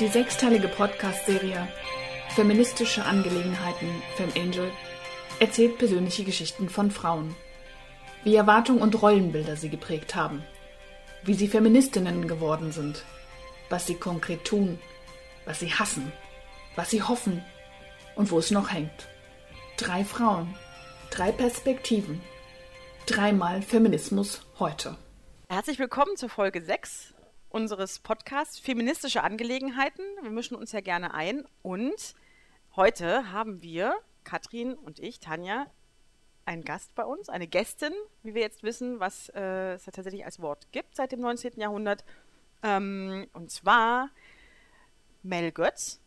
Die sechsteilige Podcast-Serie Feministische Angelegenheiten Fem Angel erzählt persönliche Geschichten von Frauen. Wie Erwartungen und Rollenbilder sie geprägt haben. Wie sie Feministinnen geworden sind. Was sie konkret tun. Was sie hassen. Was sie hoffen. Und wo es noch hängt. Drei Frauen. Drei Perspektiven. Dreimal Feminismus heute. Herzlich willkommen zur Folge 6 unseres Podcasts Feministische Angelegenheiten. Wir mischen uns ja gerne ein. Und heute haben wir, Katrin und ich, Tanja, einen Gast bei uns, eine Gästin, wie wir jetzt wissen, was äh, es tatsächlich als Wort gibt seit dem 19. Jahrhundert. Ähm, und zwar Mel Götz,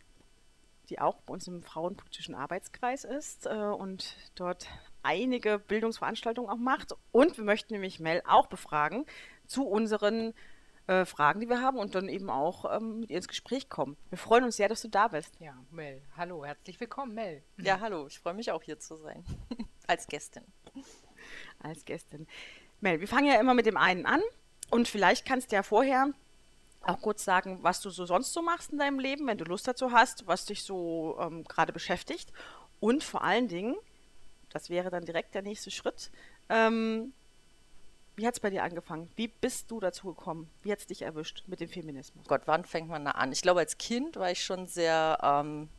die auch bei uns im Frauenpolitischen Arbeitskreis ist äh, und dort einige Bildungsveranstaltungen auch macht. Und wir möchten nämlich Mel auch befragen zu unseren äh, Fragen, die wir haben und dann eben auch ähm, mit ihr ins Gespräch kommen. Wir freuen uns sehr, dass du da bist. Ja, Mel. Hallo, herzlich willkommen, Mel. Ja, hallo, ich freue mich auch hier zu sein. Als Gästin. Als Gästin. Mel, wir fangen ja immer mit dem einen an und vielleicht kannst du ja vorher auch kurz sagen, was du so sonst so machst in deinem Leben, wenn du Lust dazu hast, was dich so ähm, gerade beschäftigt und vor allen Dingen, das wäre dann direkt der nächste Schritt, ähm, wie hat es bei dir angefangen? Wie bist du dazu gekommen? Wie hat es dich erwischt mit dem Feminismus? Gott, wann fängt man da an? Ich glaube, als Kind war ich schon sehr ähm,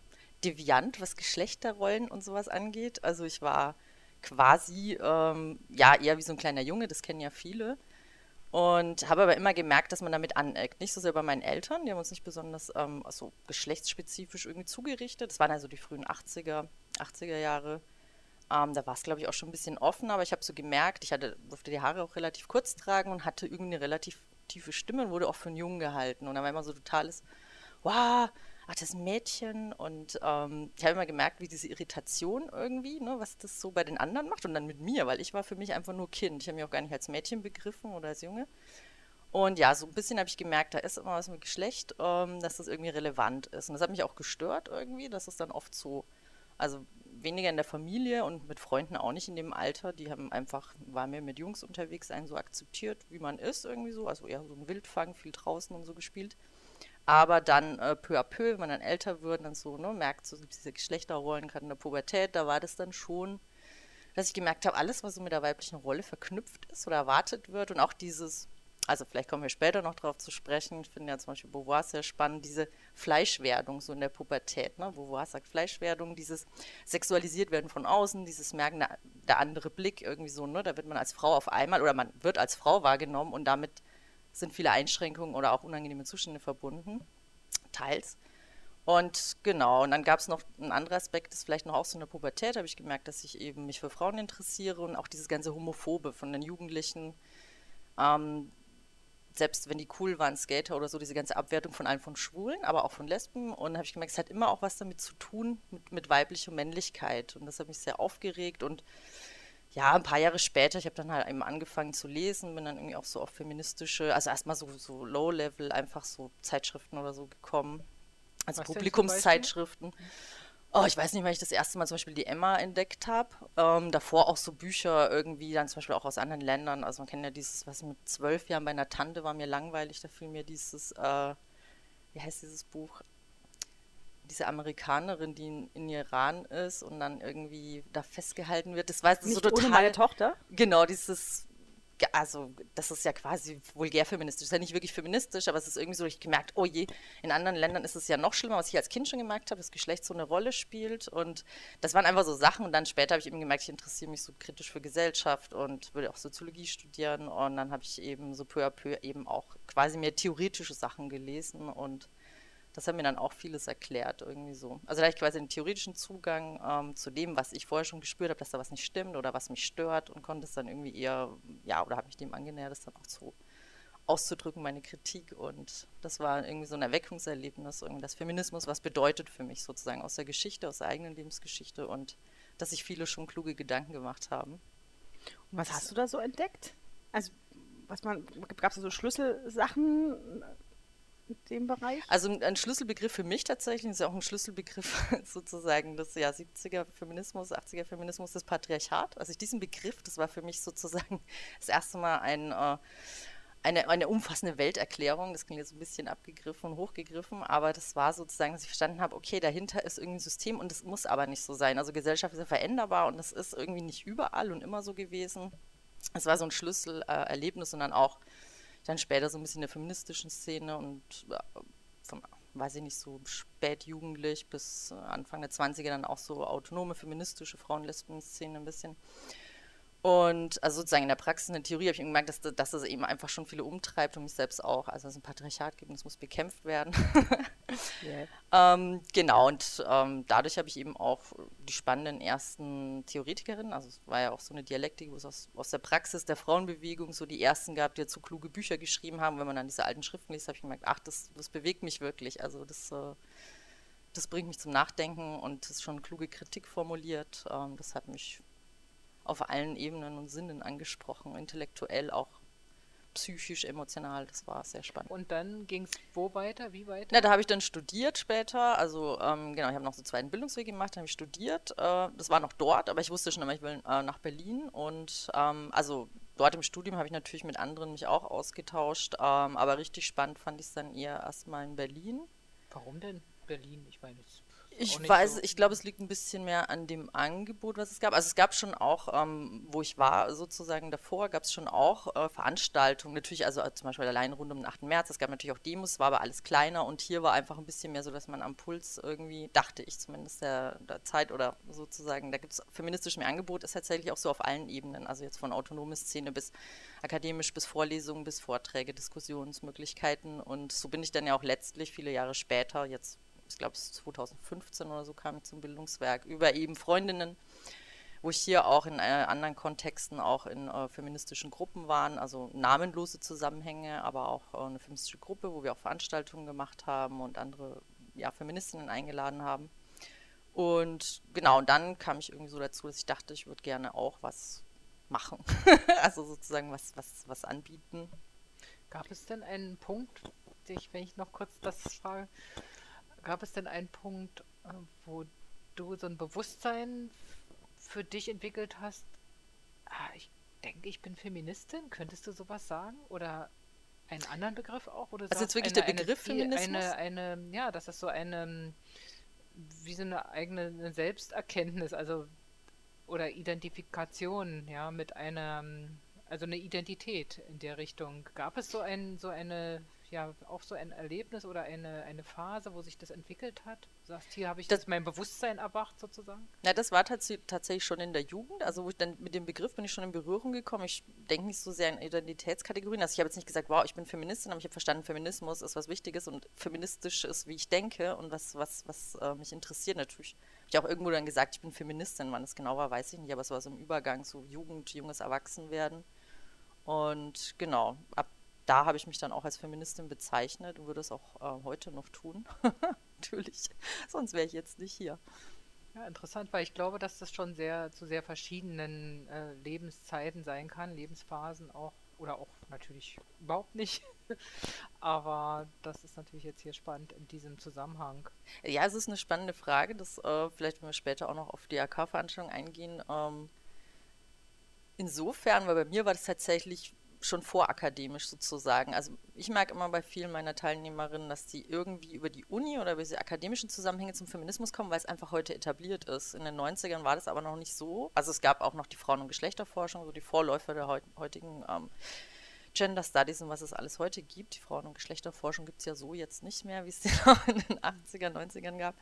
deviant, was Geschlechterrollen und sowas angeht. Also ich war quasi, ähm, ja, eher wie so ein kleiner Junge, das kennen ja viele. Und habe aber immer gemerkt, dass man damit aneckt. Nicht so sehr bei meinen Eltern, die haben uns nicht besonders ähm, also geschlechtsspezifisch irgendwie zugerichtet. Das waren also die frühen 80er, 80er Jahre. Ähm, da war es, glaube ich, auch schon ein bisschen offen, aber ich habe so gemerkt, ich hatte, durfte die Haare auch relativ kurz tragen und hatte irgendwie eine relativ tiefe Stimme und wurde auch für einen Jungen gehalten. Und da war immer so totales, wow, ach, das ist ein Mädchen. Und ähm, ich habe immer gemerkt, wie diese Irritation irgendwie, ne, was das so bei den anderen macht und dann mit mir, weil ich war für mich einfach nur Kind. Ich habe mich auch gar nicht als Mädchen begriffen oder als Junge. Und ja, so ein bisschen habe ich gemerkt, da ist immer was mit Geschlecht, ähm, dass das irgendwie relevant ist. Und das hat mich auch gestört irgendwie, dass es dann oft so, also weniger in der Familie und mit Freunden auch nicht in dem Alter. Die haben einfach, waren mehr mit Jungs unterwegs, einen so akzeptiert, wie man ist, irgendwie so. Also eher so ein Wildfang, viel draußen und so gespielt. Aber dann äh, peu à peu, wenn man dann älter wird, dann so, ne, merkt so diese Geschlechterrollen, gerade in der Pubertät, da war das dann schon, dass ich gemerkt habe, alles, was so mit der weiblichen Rolle verknüpft ist oder erwartet wird und auch dieses also vielleicht kommen wir später noch darauf zu sprechen. Ich finde ja zum Beispiel Beauvoir sehr spannend, diese Fleischwerdung so in der Pubertät. Ne? Beauvoir sagt Fleischwerdung, dieses sexualisiert werden von außen, dieses Merken, der, der andere Blick irgendwie so, ne? da wird man als Frau auf einmal oder man wird als Frau wahrgenommen und damit sind viele Einschränkungen oder auch unangenehme Zustände verbunden, teils. Und genau, und dann gab es noch ein anderer Aspekt, das ist vielleicht noch auch so in der Pubertät, habe ich gemerkt, dass ich eben mich für Frauen interessiere und auch dieses ganze Homophobe von den Jugendlichen, ähm, selbst wenn die cool waren, Skater oder so, diese ganze Abwertung von allen von Schwulen, aber auch von Lesben. Und habe ich gemerkt, es hat immer auch was damit zu tun, mit, mit weiblicher Männlichkeit. Und das hat mich sehr aufgeregt. Und ja, ein paar Jahre später, ich habe dann halt eben angefangen zu lesen, bin dann irgendwie auch so auf feministische, also erstmal so, so Low-Level, einfach so Zeitschriften oder so gekommen. Also was Publikumszeitschriften. Oh, ich weiß nicht, weil ich das erste Mal zum Beispiel die Emma entdeckt habe. Ähm, davor auch so Bücher irgendwie, dann zum Beispiel auch aus anderen Ländern. Also man kennt ja dieses, was ich mit zwölf Jahren bei einer Tante war mir langweilig, da fiel mir dieses, äh, wie heißt dieses Buch? Diese Amerikanerin, die in, in, Iran ist und dann irgendwie da festgehalten wird. Das war so total. Ohne meine Tochter? Genau, dieses also das ist ja quasi vulgär feministisch. Ist ja nicht wirklich feministisch, aber es ist irgendwie so, ich gemerkt, oh je, in anderen Ländern ist es ja noch schlimmer, was ich als Kind schon gemerkt habe, dass Geschlecht so eine Rolle spielt. Und das waren einfach so Sachen. Und dann später habe ich eben gemerkt, ich interessiere mich so kritisch für Gesellschaft und würde auch Soziologie studieren. Und dann habe ich eben so peu à peu eben auch quasi mehr theoretische Sachen gelesen und das hat mir dann auch vieles erklärt, irgendwie so. Also da ich quasi einen theoretischen Zugang ähm, zu dem, was ich vorher schon gespürt habe, dass da was nicht stimmt oder was mich stört und konnte es dann irgendwie eher, ja, oder habe mich dem angenähert, das dann auch so auszudrücken, meine Kritik. Und das war irgendwie so ein Erweckungserlebnis, irgendwie das Feminismus, was bedeutet für mich sozusagen aus der Geschichte, aus der eigenen Lebensgeschichte und dass sich viele schon kluge Gedanken gemacht haben. Und was hast du da so entdeckt? Also, was man, gab es da so Schlüsselsachen, dem Bereich? Also ein Schlüsselbegriff für mich tatsächlich ist ja auch ein Schlüsselbegriff sozusagen des ja, 70er Feminismus, 80er Feminismus, das Patriarchat. Also diesen Begriff, das war für mich sozusagen das erste Mal ein, äh, eine, eine umfassende Welterklärung. Das klingt jetzt ein bisschen abgegriffen und hochgegriffen, aber das war sozusagen, dass ich verstanden habe, okay, dahinter ist irgendwie ein System und das muss aber nicht so sein. Also Gesellschaft ist ja veränderbar und das ist irgendwie nicht überall und immer so gewesen. Es war so ein Schlüsselerlebnis und dann auch dann später so ein bisschen in der feministischen Szene und äh, von, weiß ich nicht, so spätjugendlich bis Anfang der 20er dann auch so autonome feministische Frauen-Lesben-Szene ein bisschen. Und also sozusagen in der Praxis, in der Theorie habe ich gemerkt, dass, dass das eben einfach schon viele umtreibt und mich selbst auch. Also es ein Patriarchat gibt und es muss bekämpft werden. yeah. ähm, genau, und ähm, dadurch habe ich eben auch die spannenden ersten Theoretikerinnen, also es war ja auch so eine Dialektik, wo es aus, aus der Praxis der Frauenbewegung so die ersten gab, die jetzt so kluge Bücher geschrieben haben. Wenn man dann diese alten Schriften liest, habe ich gemerkt, ach, das, das bewegt mich wirklich. Also das, äh, das bringt mich zum Nachdenken und ist schon kluge Kritik formuliert. Ähm, das hat mich auf allen Ebenen und Sinnen angesprochen, intellektuell, auch psychisch, emotional. Das war sehr spannend. Und dann ging es wo weiter? Wie weiter? Na, da habe ich dann studiert später. Also, ähm, genau, ich habe noch so einen zweiten Bildungsweg gemacht, habe ich studiert. Äh, das war noch dort, aber ich wusste schon immer, ich will äh, nach Berlin. Und ähm, also dort im Studium habe ich natürlich mit anderen mich auch ausgetauscht. Ähm, aber richtig spannend fand ich es dann eher erstmal in Berlin. Warum denn Berlin? Ich meine, es ich weiß, so. ich glaube, es liegt ein bisschen mehr an dem Angebot, was es gab. Also es gab schon auch, ähm, wo ich war, sozusagen davor, gab es schon auch äh, Veranstaltungen. Natürlich, also äh, zum Beispiel allein rund um den 8. März. Es gab natürlich auch Demos, war aber alles kleiner und hier war einfach ein bisschen mehr so, dass man am Puls irgendwie, dachte ich zumindest der, der Zeit oder sozusagen, da gibt es feministisch mehr Angebot, ist tatsächlich auch so auf allen Ebenen. Also jetzt von autonome Szene bis akademisch, bis Vorlesungen, bis Vorträge, Diskussionsmöglichkeiten. Und so bin ich dann ja auch letztlich viele Jahre später, jetzt ich glaube, es 2015 oder so kam ich zum Bildungswerk, über eben Freundinnen, wo ich hier auch in äh, anderen Kontexten auch in äh, feministischen Gruppen waren, also namenlose Zusammenhänge, aber auch äh, eine feministische Gruppe, wo wir auch Veranstaltungen gemacht haben und andere ja, Feministinnen eingeladen haben. Und genau, und dann kam ich irgendwie so dazu, dass ich dachte, ich würde gerne auch was machen. also sozusagen was, was, was anbieten. Gab es denn einen Punkt, ich, wenn ich noch kurz das frage, Gab es denn einen Punkt, äh, wo du so ein Bewusstsein für dich entwickelt hast? Ah, ich denke, ich bin Feministin. Könntest du sowas sagen? Oder einen anderen Begriff auch? Du also jetzt wirklich eine, der Begriff eine, Feminismus? Eine, eine, ja, das ist so eine, wie so eine eigene Selbsterkenntnis, also oder Identifikation, ja, mit einer, also eine Identität in der Richtung. Gab es so ein, so eine ja auch so ein Erlebnis oder eine, eine Phase, wo sich das entwickelt hat? Du sagst, hier habe ich das, mein Bewusstsein erwacht sozusagen? Ja, das war tats tatsächlich schon in der Jugend. Also wo ich dann mit dem Begriff bin ich schon in Berührung gekommen. Ich denke nicht so sehr in Identitätskategorien. Also ich habe jetzt nicht gesagt, wow, ich bin Feministin, aber ich habe verstanden, Feminismus ist was Wichtiges und feministisch ist, wie ich denke und was, was, was äh, mich interessiert. Natürlich habe ich auch irgendwo dann gesagt, ich bin Feministin. Wann es genau war, weiß ich nicht, aber es war so im Übergang, so Jugend, junges Erwachsenwerden. Und genau, ab da habe ich mich dann auch als Feministin bezeichnet und würde es auch äh, heute noch tun. Natürlich, sonst wäre ich jetzt nicht hier. Ja, interessant, weil ich glaube, dass das schon sehr zu sehr verschiedenen äh, Lebenszeiten sein kann, Lebensphasen auch oder auch natürlich überhaupt nicht. Aber das ist natürlich jetzt hier spannend in diesem Zusammenhang. Ja, es ist eine spannende Frage, das äh, vielleicht, wenn wir später auch noch auf die AK-Veranstaltung eingehen. Ähm, insofern, weil bei mir war das tatsächlich schon vorakademisch sozusagen. Also ich merke immer bei vielen meiner Teilnehmerinnen, dass die irgendwie über die Uni oder über diese akademischen Zusammenhänge zum Feminismus kommen, weil es einfach heute etabliert ist. In den 90ern war das aber noch nicht so. Also es gab auch noch die Frauen- und Geschlechterforschung, so die Vorläufer der heutigen ähm, Gender Studies und was es alles heute gibt. Die Frauen- und Geschlechterforschung gibt es ja so jetzt nicht mehr, wie es die noch in den 80er, 90ern gab.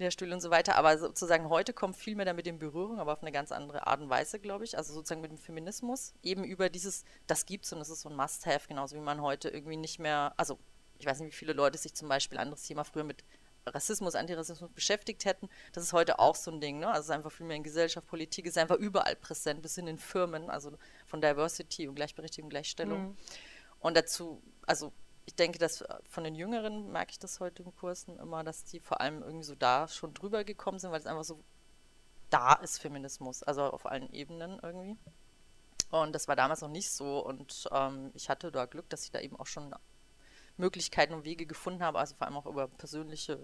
Lehrstühle und so weiter. Aber sozusagen heute kommt viel mehr damit in Berührung, aber auf eine ganz andere Art und Weise, glaube ich. Also sozusagen mit dem Feminismus. Eben über dieses, das gibt's und das ist so ein Must-Have, genauso wie man heute irgendwie nicht mehr, also ich weiß nicht, wie viele Leute sich zum Beispiel anderes Thema früher mit Rassismus, Antirassismus beschäftigt hätten. Das ist heute auch so ein Ding, ne? Also es ist einfach viel mehr in Gesellschaft, Politik ist einfach überall präsent, bis in den Firmen, also von Diversity und Gleichberechtigung, Gleichstellung. Mhm. Und dazu, also ich denke, dass äh, von den Jüngeren merke ich das heute in Kursen immer, dass die vor allem irgendwie so da schon drüber gekommen sind, weil es einfach so da ist Feminismus, also auf allen Ebenen irgendwie. Und das war damals noch nicht so und ähm, ich hatte da Glück, dass ich da eben auch schon Möglichkeiten und Wege gefunden habe, also vor allem auch über persönliche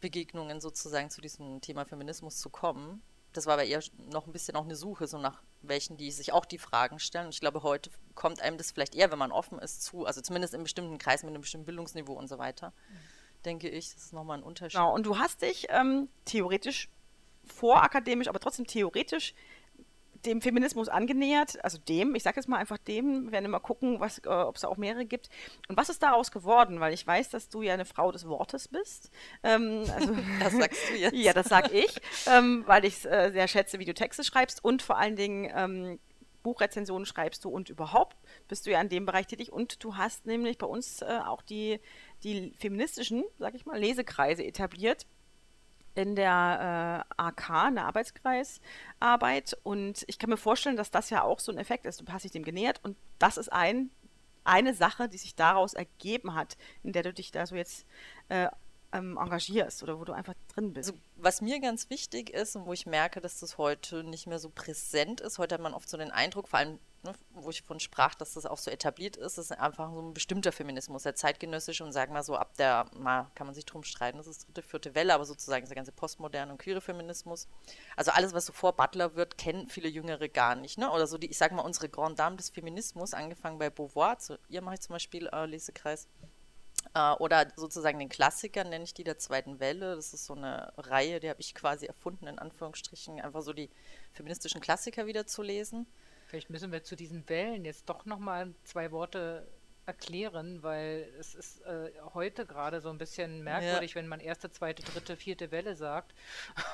Begegnungen sozusagen zu diesem Thema Feminismus zu kommen. Das war aber eher noch ein bisschen auch eine Suche, so nach welchen, die sich auch die Fragen stellen. Und ich glaube, heute kommt einem das vielleicht eher, wenn man offen ist, zu, also zumindest in bestimmten Kreisen mit einem bestimmten Bildungsniveau und so weiter, mhm. denke ich, das ist nochmal ein Unterschied. Genau, und du hast dich ähm, theoretisch vorakademisch, aber trotzdem theoretisch dem Feminismus angenähert, also dem, ich sage jetzt mal einfach dem, wir werden immer gucken, äh, ob es da auch mehrere gibt. Und was ist daraus geworden? Weil ich weiß, dass du ja eine Frau des Wortes bist. Ähm, also, das sagst du jetzt. ja, das sag ich, ähm, weil ich äh, sehr schätze, wie du Texte schreibst und vor allen Dingen ähm, Buchrezensionen schreibst du und überhaupt bist du ja in dem Bereich tätig und du hast nämlich bei uns äh, auch die, die feministischen, sag ich mal, Lesekreise etabliert in der äh, AK, der Arbeitskreisarbeit. Und ich kann mir vorstellen, dass das ja auch so ein Effekt ist. Du hast dich dem genähert und das ist ein, eine Sache, die sich daraus ergeben hat, in der du dich da so jetzt äh, ähm, engagierst oder wo du einfach drin bist. Also, was mir ganz wichtig ist und wo ich merke, dass das heute nicht mehr so präsent ist, heute hat man oft so den Eindruck, vor allem ne, wo ich von sprach, dass das auch so etabliert ist, ist einfach so ein bestimmter Feminismus, der zeitgenössische und sagen wir so ab der, mal kann man sich drum streiten, das ist dritte, vierte Welle, aber sozusagen der ganze postmoderne und queere Feminismus. Also alles, was so vor Butler wird, kennen viele Jüngere gar nicht. Ne? Oder so die, ich sage mal, unsere Grand Dame des Feminismus, angefangen bei Beauvoir, zu ihr mache ich zum Beispiel äh, Lesekreis, äh, oder sozusagen den Klassiker nenne ich die der zweiten Welle. Das ist so eine Reihe, die habe ich quasi erfunden, in Anführungsstrichen, einfach so die feministischen Klassiker wieder zu lesen. Vielleicht müssen wir zu diesen Wellen jetzt doch nochmal zwei Worte erklären, weil es ist äh, heute gerade so ein bisschen merkwürdig, ja. wenn man erste, zweite, dritte, vierte Welle sagt.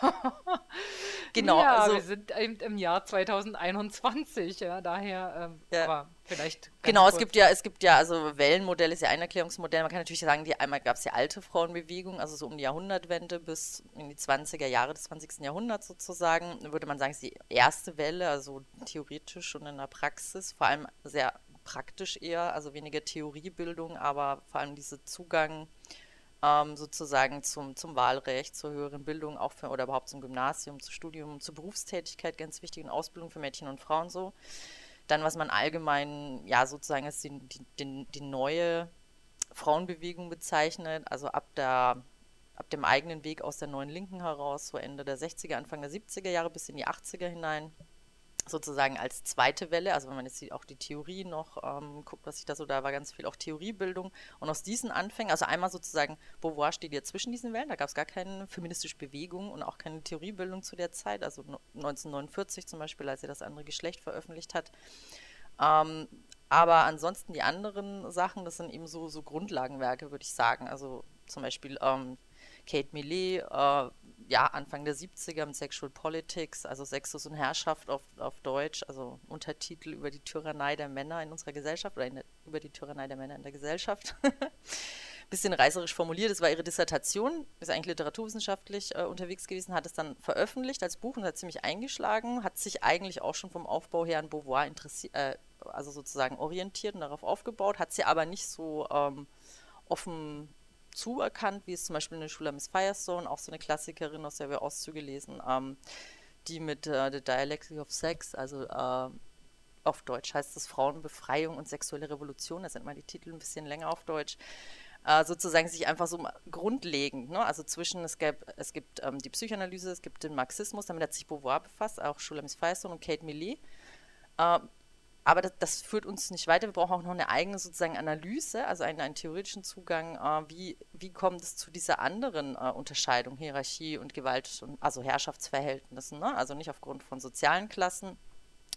genau. Ja, also, wir sind im, im Jahr 2021, ja, daher, ähm, ja. aber vielleicht. Genau, es gibt ja, es gibt ja, also Wellenmodell ist ja ein Erklärungsmodell. Man kann natürlich sagen, die einmal gab es die alte Frauenbewegung, also so um die Jahrhundertwende bis in die 20er Jahre des 20. Jahrhunderts sozusagen, würde man sagen, ist die erste Welle, also theoretisch und in der Praxis, vor allem sehr praktisch eher, also weniger Theoriebildung, aber vor allem dieser Zugang ähm, sozusagen zum, zum Wahlrecht, zur höheren Bildung, auch für, oder überhaupt zum Gymnasium, zum Studium, zur Berufstätigkeit, ganz wichtig und Ausbildung für Mädchen und Frauen so. Dann, was man allgemein, ja, sozusagen als die, die, die neue Frauenbewegung bezeichnet, also ab der ab dem eigenen Weg aus der neuen Linken heraus, so Ende der 60er, Anfang der 70er Jahre bis in die 80er hinein sozusagen als zweite Welle, also wenn man jetzt auch die Theorie noch ähm, guckt, was ich da so, da war ganz viel auch Theoriebildung und aus diesen Anfängen, also einmal sozusagen, Beauvoir steht ja zwischen diesen Wellen, da gab es gar keine feministische Bewegung und auch keine Theoriebildung zu der Zeit, also 1949 zum Beispiel, als er das andere Geschlecht veröffentlicht hat. Ähm, aber ansonsten die anderen Sachen, das sind eben so, so Grundlagenwerke, würde ich sagen, also zum Beispiel ähm, Kate Millet, äh, ja, Anfang der 70er mit Sexual Politics, also Sexus und Herrschaft auf, auf Deutsch, also Untertitel über die Tyrannei der Männer in unserer Gesellschaft oder der, über die Tyrannei der Männer in der Gesellschaft. Bisschen reißerisch formuliert, das war ihre Dissertation, ist eigentlich literaturwissenschaftlich äh, unterwegs gewesen, hat es dann veröffentlicht als Buch und hat ziemlich eingeschlagen, hat sich eigentlich auch schon vom Aufbau her an Beauvoir interessiert, äh, also sozusagen orientiert und darauf aufgebaut, hat sie aber nicht so ähm, offen zuerkannt, wie es zum Beispiel eine Schule Miss Firestone, auch so eine Klassikerin, aus der wir Auszüge lesen, ähm, die mit äh, The Dialectic of Sex, also äh, auf Deutsch heißt es Frauenbefreiung und sexuelle Revolution, da sind mal die Titel ein bisschen länger auf Deutsch, äh, sozusagen sich einfach so grundlegend, ne? also zwischen, es, gab, es gibt ähm, die Psychoanalyse, es gibt den Marxismus, damit hat sich Beauvoir befasst, auch Miss Firestone und Kate Millet. Aber das, das, führt uns nicht weiter. Wir brauchen auch noch eine eigene sozusagen Analyse, also einen, einen theoretischen Zugang. Äh, wie, wie kommt es zu dieser anderen äh, Unterscheidung, Hierarchie und Gewalt, und, also Herrschaftsverhältnissen? Ne? Also nicht aufgrund von sozialen Klassen.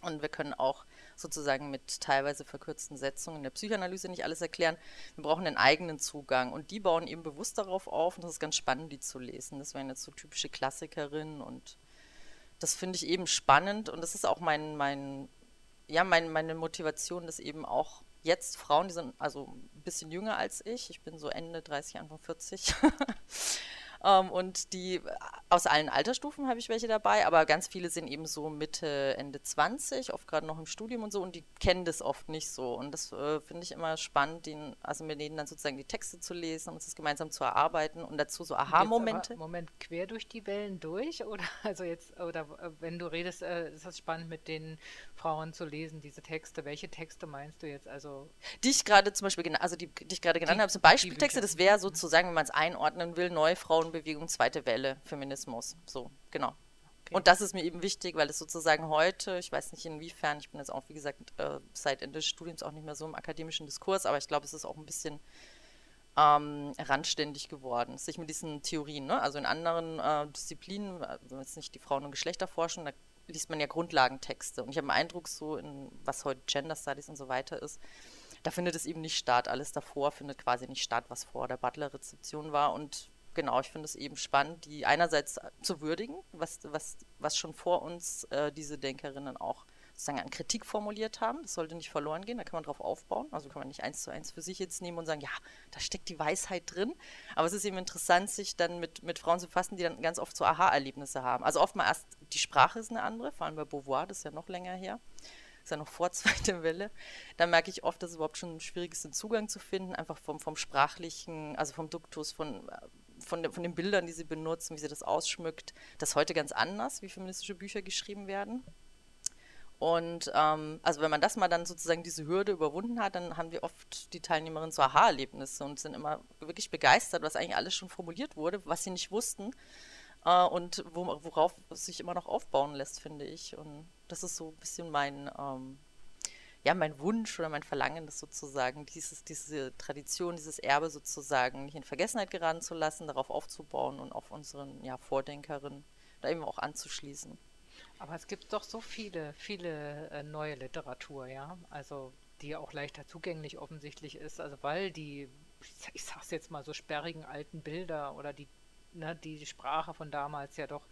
Und wir können auch sozusagen mit teilweise verkürzten Setzungen in der Psychoanalyse nicht alles erklären. Wir brauchen einen eigenen Zugang. Und die bauen eben bewusst darauf auf. Und das ist ganz spannend, die zu lesen. Das wären jetzt so typische Klassikerinnen und das finde ich eben spannend und das ist auch mein, mein ja, mein, meine Motivation ist eben auch jetzt Frauen, die sind also ein bisschen jünger als ich. Ich bin so Ende 30, Anfang 40. Ähm, und die aus allen Altersstufen habe ich welche dabei, aber ganz viele sind eben so Mitte, Ende 20, oft gerade noch im Studium und so, und die kennen das oft nicht so. Und das äh, finde ich immer spannend, den, also mit denen dann sozusagen die Texte zu lesen und das gemeinsam zu erarbeiten und dazu so Aha-Momente. Moment, quer durch die Wellen durch? Oder also jetzt, oder äh, wenn du redest, äh, ist das spannend mit den Frauen zu lesen, diese Texte. Welche Texte meinst du jetzt? Also die ich gerade zum Beispiel, also die, die ich gerade genannt die, habe, sind Beispieltexte, das wäre sozusagen, wenn man es einordnen will, neue Frauen Frauenbewegung, zweite Welle, Feminismus. So, genau. Okay. Und das ist mir eben wichtig, weil es sozusagen heute, ich weiß nicht inwiefern, ich bin jetzt auch, wie gesagt, äh, seit Ende des Studiums auch nicht mehr so im akademischen Diskurs, aber ich glaube, es ist auch ein bisschen ähm, randständig geworden, sich mit diesen Theorien, ne? also in anderen äh, Disziplinen, also jetzt nicht die Frauen- und Geschlechterforschung, da liest man ja Grundlagentexte und ich habe den Eindruck, so in was heute Gender Studies und so weiter ist, da findet es eben nicht statt. Alles davor findet quasi nicht statt, was vor der Butler-Rezeption war und genau, ich finde es eben spannend, die einerseits zu würdigen, was, was, was schon vor uns äh, diese Denkerinnen auch sozusagen an Kritik formuliert haben. Das sollte nicht verloren gehen, da kann man drauf aufbauen. Also kann man nicht eins zu eins für sich jetzt nehmen und sagen, ja, da steckt die Weisheit drin. Aber es ist eben interessant, sich dann mit, mit Frauen zu fassen, die dann ganz oft so Aha-Erlebnisse haben. Also oft mal erst, die Sprache ist eine andere, vor allem bei Beauvoir, das ist ja noch länger her ist ja noch vor zweiter Welle, da merke ich oft, dass es überhaupt schon schwierig ist, den Zugang zu finden, einfach vom, vom sprachlichen, also vom Duktus, von, von, de, von den Bildern, die sie benutzen, wie sie das ausschmückt. Das heute ganz anders, wie feministische Bücher geschrieben werden. Und ähm, also wenn man das mal dann sozusagen diese Hürde überwunden hat, dann haben wir oft die Teilnehmerinnen so Aha-Erlebnisse und sind immer wirklich begeistert, was eigentlich alles schon formuliert wurde, was sie nicht wussten äh, und wo, worauf es sich immer noch aufbauen lässt, finde ich. Und das ist so ein bisschen mein, ähm, ja, mein Wunsch oder mein Verlangen, das sozusagen, dieses, diese Tradition, dieses Erbe sozusagen nicht in Vergessenheit geraten zu lassen, darauf aufzubauen und auf unseren ja, Vordenkerinnen da eben auch anzuschließen. Aber es gibt doch so viele, viele äh, neue Literatur, ja. Also die auch leichter zugänglich offensichtlich ist. Also weil die, ich sag's jetzt mal, so sperrigen alten Bilder oder die, ne, die Sprache von damals ja doch,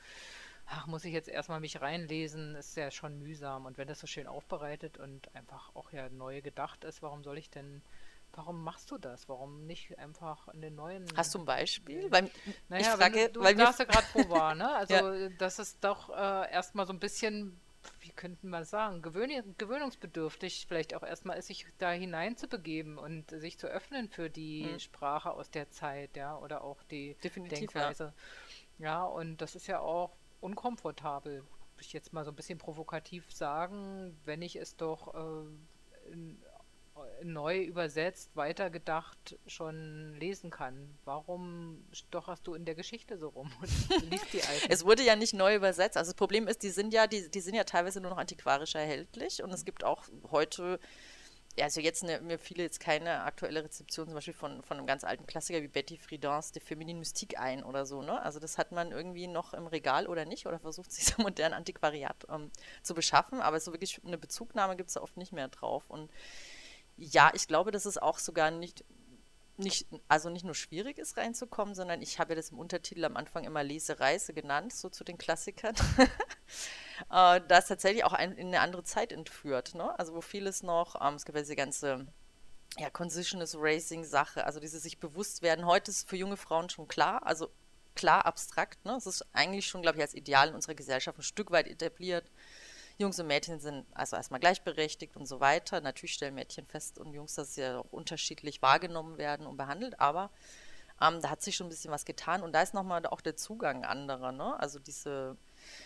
ach, muss ich jetzt erstmal mich reinlesen, ist ja schon mühsam. Und wenn das so schön aufbereitet und einfach auch ja neu gedacht ist, warum soll ich denn Warum machst du das? Warum nicht einfach in den neuen. Hast du ein Beispiel? Weil, naja, ich frage, du, du weil sagst ja gerade Beauvoir, ne? Also, ja. das ist doch äh, erstmal so ein bisschen, wie könnten wir sagen, gewöhn gewöhnungsbedürftig, vielleicht auch erstmal ist, sich da hineinzubegeben und sich zu öffnen für die hm. Sprache aus der Zeit, ja, oder auch die Definitiv, Denkweise. Ja. ja, und das ist ja auch unkomfortabel, ich jetzt mal so ein bisschen provokativ sagen, wenn ich es doch äh, in, neu übersetzt, weitergedacht schon lesen kann. Warum stocherst du in der Geschichte so rum und liest die alten? es wurde ja nicht neu übersetzt. Also das Problem ist, die sind ja, die, die sind ja teilweise nur noch antiquarisch erhältlich und es gibt auch heute also jetzt ne, mir fiel jetzt keine aktuelle Rezeption zum Beispiel von, von einem ganz alten Klassiker wie Betty Friedan's De Feminine Mystique ein oder so, ne? Also das hat man irgendwie noch im Regal oder nicht oder versucht sich so modern Antiquariat ähm, zu beschaffen, aber so wirklich eine Bezugnahme gibt es da oft nicht mehr drauf und ja, ich glaube, dass es auch sogar nicht, nicht, also nicht nur schwierig ist reinzukommen, sondern ich habe ja das im Untertitel am Anfang immer Lesereise genannt, so zu den Klassikern. äh, da ist tatsächlich auch in eine andere Zeit entführt, ne? Also wo vieles noch, ähm, es gibt ja diese ganze ja, Consciousness Racing Sache, also diese sich bewusst werden. Heute ist für junge Frauen schon klar, also klar abstrakt, ne? Es ist eigentlich schon, glaube ich, als Ideal in unserer Gesellschaft ein Stück weit etabliert Jungs und Mädchen sind also erstmal gleichberechtigt und so weiter. Natürlich stellen Mädchen fest und Jungs, dass sie ja auch unterschiedlich wahrgenommen werden und behandelt, aber ähm, da hat sich schon ein bisschen was getan und da ist nochmal auch der Zugang anderer, ne? Also diese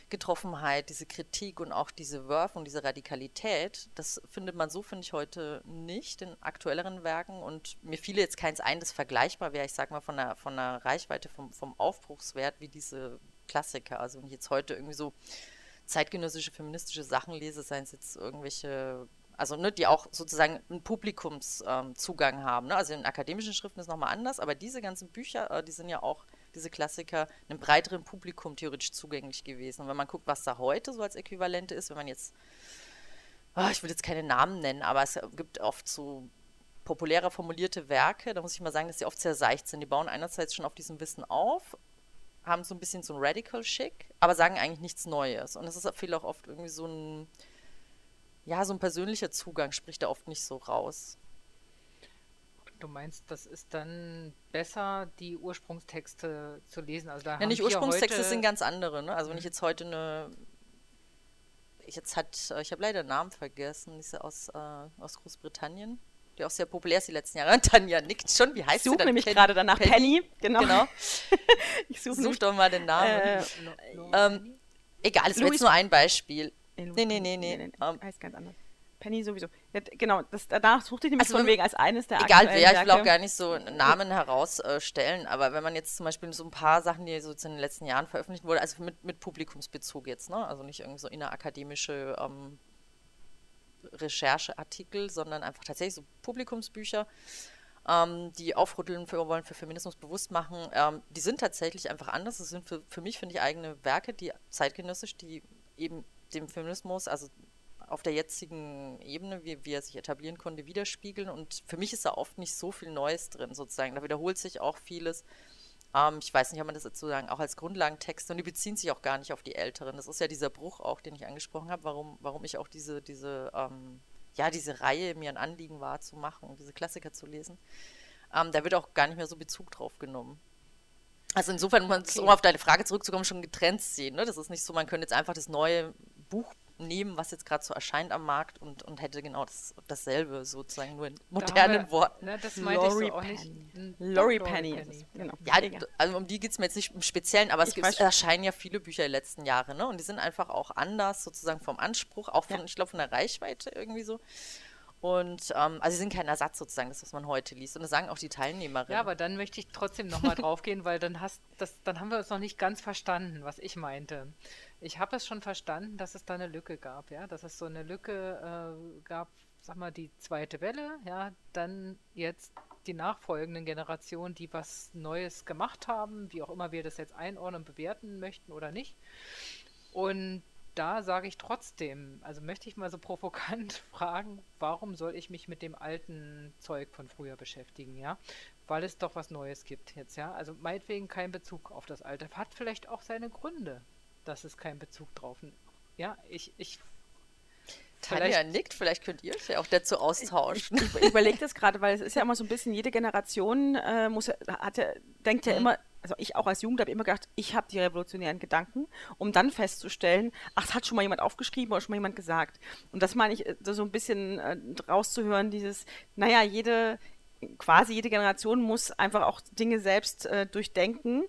Getroffenheit, diese Kritik und auch diese Wurf und diese Radikalität, das findet man so, finde ich, heute nicht in aktuelleren Werken. Und mir fiel jetzt keins ein, das vergleichbar wäre, ich sag mal, von der, von der Reichweite, vom, vom Aufbruchswert wie diese Klassiker. Also wenn ich jetzt heute irgendwie so zeitgenössische feministische Sachen lese, seien es jetzt irgendwelche, also ne, die auch sozusagen einen Publikumszugang ähm, haben. Ne? Also in akademischen Schriften ist nochmal anders, aber diese ganzen Bücher, äh, die sind ja auch, diese Klassiker, einem breiteren Publikum theoretisch zugänglich gewesen. Und wenn man guckt, was da heute so als Äquivalente ist, wenn man jetzt, oh, ich will jetzt keine Namen nennen, aber es gibt oft so populärer formulierte Werke, da muss ich mal sagen, dass die oft sehr seicht sind. Die bauen einerseits schon auf diesem Wissen auf, haben so ein bisschen so ein Radical-Schick, aber sagen eigentlich nichts Neues. Und das ist viel auch oft irgendwie so ein, ja, so ein persönlicher Zugang spricht da oft nicht so raus. Du meinst, das ist dann besser, die Ursprungstexte zu lesen? Also da ja, nicht Ursprungstexte sind ganz andere. Ne? Also wenn ich mhm. jetzt heute eine, ich jetzt hat, ich habe leider den Namen vergessen, ist ja aus, äh, aus Großbritannien die auch sehr populär ist die letzten Jahre. Tanja nickt schon. Wie heißt ich suche sie nämlich gerade danach Penny. Penny. Genau. genau. ich suche Such doch mal den Namen. Äh, ähm, egal, es ist jetzt nur ein Beispiel. Nee, nee, nee, nee. nee, nee. Um, ähm, heißt ganz anders. Penny sowieso. Ja, genau, das, danach suchte ich nämlich Also von wegen als eines der Egal wer, ich will auch Werke. gar nicht so Namen herausstellen, aber wenn man jetzt zum Beispiel so ein paar Sachen, die so in den letzten Jahren veröffentlicht wurde, also mit, mit Publikumsbezug jetzt, ne? Also nicht irgendwie so innerakademische ähm, Rechercheartikel, sondern einfach tatsächlich so Publikumsbücher, ähm, die aufrütteln für, wollen, für Feminismus bewusst machen, ähm, die sind tatsächlich einfach anders. Das sind für, für mich, finde ich, eigene Werke, die zeitgenössisch, die eben dem Feminismus, also auf der jetzigen Ebene, wie, wie er sich etablieren konnte, widerspiegeln. Und für mich ist da oft nicht so viel Neues drin, sozusagen. Da wiederholt sich auch vieles. Ähm, ich weiß nicht, ob man das sozusagen auch als Grundlagentexte, und die beziehen sich auch gar nicht auf die Älteren. Das ist ja dieser Bruch auch, den ich angesprochen habe, warum, warum ich auch diese, diese, ähm, ja, diese Reihe mir ein Anliegen war zu machen, diese Klassiker zu lesen. Ähm, da wird auch gar nicht mehr so Bezug drauf genommen. Also insofern, es, um auf deine Frage zurückzukommen, schon getrennt sehen. Ne? Das ist nicht so, man könnte jetzt einfach das neue Buch nehmen, was jetzt gerade so erscheint am Markt und, und hätte genau das, dasselbe sozusagen, nur in modernen wir- Worten. Ne, das meinte ich Laurie so auch nicht. Penny. N- doch, Laurie Penny. ist es, Genau. Ja, d- also um die geht es mir jetzt nicht im Speziellen, aber es, Ich gibt, erscheinen ja viele Bücher die letzten Jahre, ne? Und die sind einfach auch anders, sozusagen vom Anspruch, auch von, Ja. ich glaube, von der Reichweite irgendwie so. Und ähm, also sie sind kein Ersatz sozusagen, das, was man heute liest. Und das sagen auch die Teilnehmerinnen. Ja, aber dann möchte ich trotzdem nochmal draufgehen, weil dann hast das, dann haben wir uns noch nicht ganz verstanden, was ich meinte. Ich habe es schon verstanden, dass es da eine Lücke gab, ja, dass es so eine Lücke äh, gab, sag mal, die zweite Welle, ja, dann jetzt die nachfolgenden Generationen, die was Neues gemacht haben, wie auch immer wir das jetzt einordnen, bewerten möchten oder nicht. Und da sage ich trotzdem, also möchte ich mal so provokant fragen, warum soll ich mich mit dem alten Zeug von früher beschäftigen, ja? Weil es doch was Neues gibt jetzt, ja? Also meinetwegen kein Bezug auf das Alte. Hat vielleicht auch seine Gründe, dass es keinen Bezug drauf. Ja, ich, ich Tanja vielleicht- nickt, vielleicht könnt ihr euch ja auch dazu austauschen. Ich überlege das gerade, weil es ist ja immer so ein bisschen, jede Generation äh, muss, hat ja, denkt ja immer, also ich auch als Jugend habe immer gedacht, ich habe die revolutionären Gedanken, um dann festzustellen, ach, es hat schon mal jemand aufgeschrieben oder schon mal jemand gesagt. Und das meine ich, äh, so ein bisschen äh, rauszuhören, dieses, naja, jede, quasi jede Generation muss einfach auch Dinge selbst äh, durchdenken,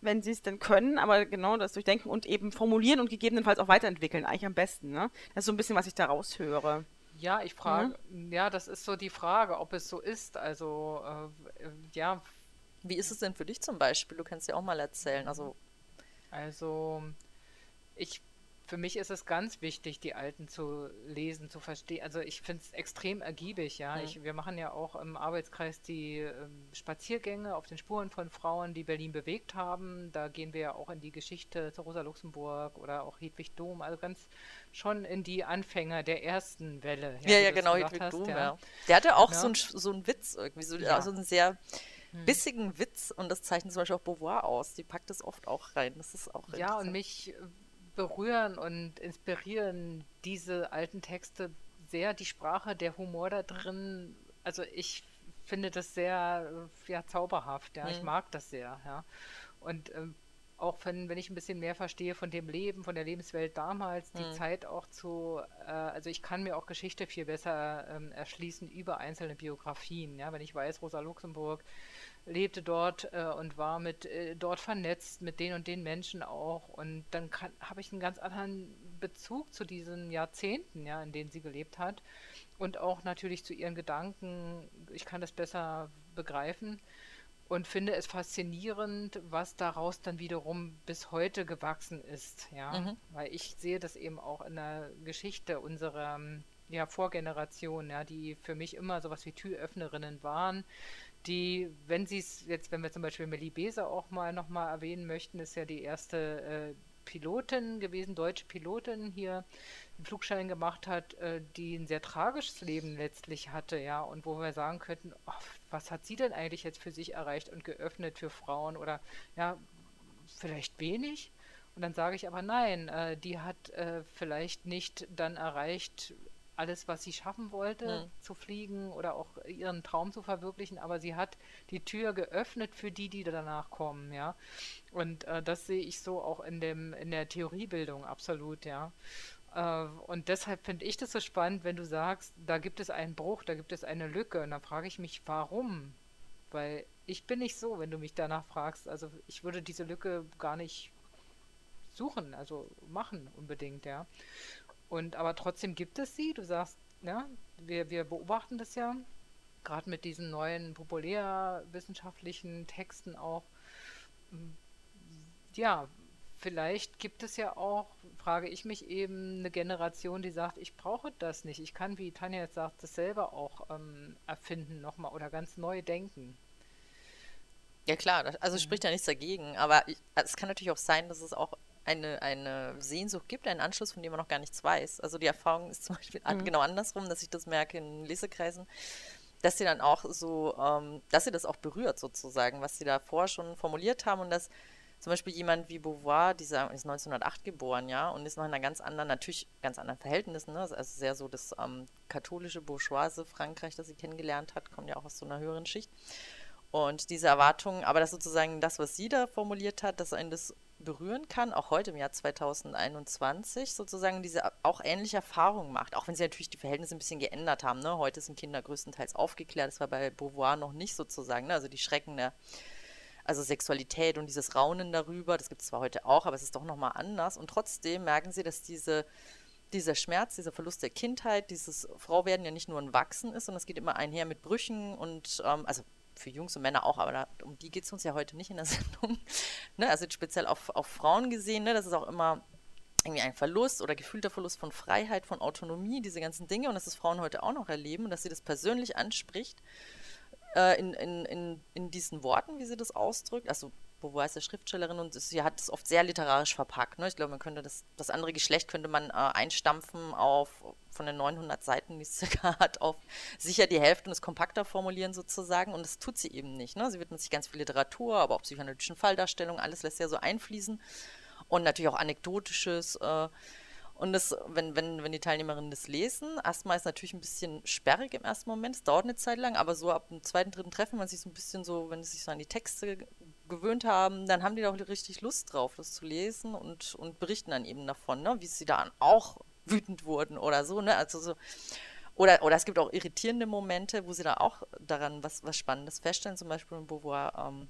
wenn sie es denn können, aber genau das durchdenken und eben formulieren und gegebenenfalls auch weiterentwickeln, eigentlich am besten. Ne? Das ist so ein bisschen, was ich da raushöre. Ja, ich frage, ja, das ist so die Frage, ob es so ist. Also, äh, äh, ja, Wie ist es denn für dich zum Beispiel? Du kannst ja auch mal erzählen. Also, also ich, für mich ist es ganz wichtig, die Alten zu lesen, zu verstehen. Also ich finde es extrem ergiebig, ja. Mhm. Ich, wir machen ja auch im Arbeitskreis die ähm, Spaziergänge auf den Spuren von Frauen, die Berlin bewegt haben. Da gehen wir ja auch in die Geschichte zu Rosa Luxemburg oder auch Hedwig Dom, also ganz schon in die Anfänger der ersten Welle. ja, ja, es genau, Hedwig hast, Blum, ja. ja. Der hatte auch Ja. so, einen, so Witz irgendwie, so, Ja. also einen sehr bissigen Witz und das zeichnet zum Beispiel auch Beauvoir aus. Die packt das oft auch rein. Das ist auch Ja, und mich äh, berühren und inspirieren diese alten Texte sehr, die Sprache, der Humor da drin. Also ich finde das sehr äh, ja, zauberhaft, ja. Ich Mhm. mag das sehr, ja. Und ähm, auch wenn, wenn ich ein bisschen mehr verstehe von dem Leben, von der Lebenswelt damals, die Mhm. Zeit auch zu, äh, also ich kann mir auch Geschichte viel besser ähm, erschließen über einzelne Biografien, ja, wenn ich weiß, Rosa Luxemburg lebte dort äh, und war mit äh, dort vernetzt mit den und den Menschen auch und dann habe ich einen ganz anderen Bezug zu diesen Jahrzehnten, ja, in denen sie gelebt hat und auch natürlich zu ihren Gedanken. Ich kann das besser begreifen und finde es faszinierend, was daraus dann wiederum bis heute gewachsen ist, ja, Mhm. weil ich sehe das eben auch in der Geschichte unserer ja, Vorgeneration, ja, die für mich immer sowas wie Türöffnerinnen waren, die, wenn sie es jetzt, wenn wir zum Beispiel Melly Beser auch mal nochmal erwähnen möchten, ist ja die erste äh, Pilotin gewesen, deutsche Pilotin hier, einen Flugschein gemacht hat, äh, die ein sehr tragisches Leben letztlich hatte, ja, und wo wir sagen könnten, ach, was hat sie denn eigentlich jetzt für sich erreicht und geöffnet für Frauen oder ja, vielleicht wenig? Und dann sage ich aber nein, äh, die hat äh, vielleicht nicht dann erreicht, alles, was sie schaffen wollte, Hm. zu fliegen oder auch ihren Traum zu verwirklichen, aber sie hat die Tür geöffnet für die, die danach kommen, ja. Und äh, das sehe ich so auch in dem, in der Theoriebildung absolut, ja. Äh, und deshalb finde ich das so spannend, wenn du sagst, da gibt es einen Bruch, da gibt es eine Lücke. Und dann frage ich mich, warum? Weil ich bin nicht so, wenn du mich danach fragst. Also ich würde diese Lücke gar nicht suchen, also machen unbedingt, ja. Und aber trotzdem gibt es sie. Du sagst, ja, wir, wir beobachten das ja, gerade mit diesen neuen populärwissenschaftlichen Texten auch. Ja, vielleicht gibt es ja auch, frage ich mich eben, eine Generation, die sagt, ich brauche das nicht. Ich kann, wie Tanja jetzt sagt, das selber auch ähm, erfinden nochmal oder ganz neu denken. Ja klar, also mhm. spricht ja nichts dagegen, aber ich, es kann natürlich auch sein, dass es auch eine, eine Sehnsucht gibt, einen Anschluss, von dem man noch gar nichts weiß. Also die Erfahrung ist zum Beispiel mhm. genau andersrum, dass ich das merke in Lesekreisen, dass sie dann auch so, ähm, dass sie das auch berührt sozusagen, was sie davor schon formuliert haben und dass zum Beispiel jemand wie Beauvoir, dieser ist 1908 geboren, ja, und ist noch in einer ganz anderen, natürlich ganz anderen Verhältnissen, ne? also sehr so das ähm, katholische bourgeoise Frankreich, das sie kennengelernt hat, kommt ja auch aus so einer höheren Schicht. Und diese Erwartungen, aber das sozusagen das, was sie da formuliert hat, dass einen das berühren kann, auch heute im Jahr 2021 sozusagen diese auch ähnliche Erfahrungen macht, auch wenn sie natürlich die Verhältnisse ein bisschen geändert haben. Ne? Heute sind Kinder größtenteils aufgeklärt, das war bei Beauvoir noch nicht sozusagen, ne? also die Schrecken der also Sexualität und dieses Raunen darüber, das gibt es zwar heute auch, aber es ist doch nochmal anders. Und trotzdem merken sie, dass diese, dieser Schmerz, dieser Verlust der Kindheit, dieses Frauwerden ja nicht nur ein Wachsen ist, sondern es geht immer einher mit Brüchen und, ähm, also für Jungs und Männer auch, aber da, um die geht es uns ja heute nicht in der Sendung. ne? Also speziell auf, auf Frauen gesehen, ne? das ist auch immer irgendwie ein Verlust oder gefühlter Verlust von Freiheit, von Autonomie, diese ganzen Dinge und dass das Frauen heute auch noch erleben und dass sie das persönlich anspricht äh, in, in, in, in diesen Worten, wie sie das ausdrückt. Also Beauvoir ist ja Schriftstellerin und sie hat es oft sehr literarisch verpackt. Ne? Ich glaube, man könnte das, das andere Geschlecht könnte man äh, einstampfen auf von den 900 Seiten, die es circa hat, auf sicher die Hälfte und es kompakter formulieren sozusagen. Und das tut sie eben nicht. Ne? Sie widmet sich ganz viel Literatur, aber auch psychoanalytischen Falldarstellungen, alles lässt ja so einfließen. Und natürlich auch anekdotisches. Äh, und das, wenn, wenn, wenn die Teilnehmerinnen das lesen, erstmal ist natürlich ein bisschen sperrig im ersten Moment, es dauert eine Zeit lang, aber so ab dem zweiten, dritten Treffen, wenn sie sich so ein bisschen so, wenn sie sich so an die Texte gewöhnt haben, dann haben die doch richtig Lust drauf, das zu lesen und, und berichten dann eben davon, ne, wie sie da auch wütend wurden oder so, ne? Also so. Oder, oder es gibt auch irritierende Momente, wo sie da auch daran was, was Spannendes feststellen, zum Beispiel in Beauvoir ähm,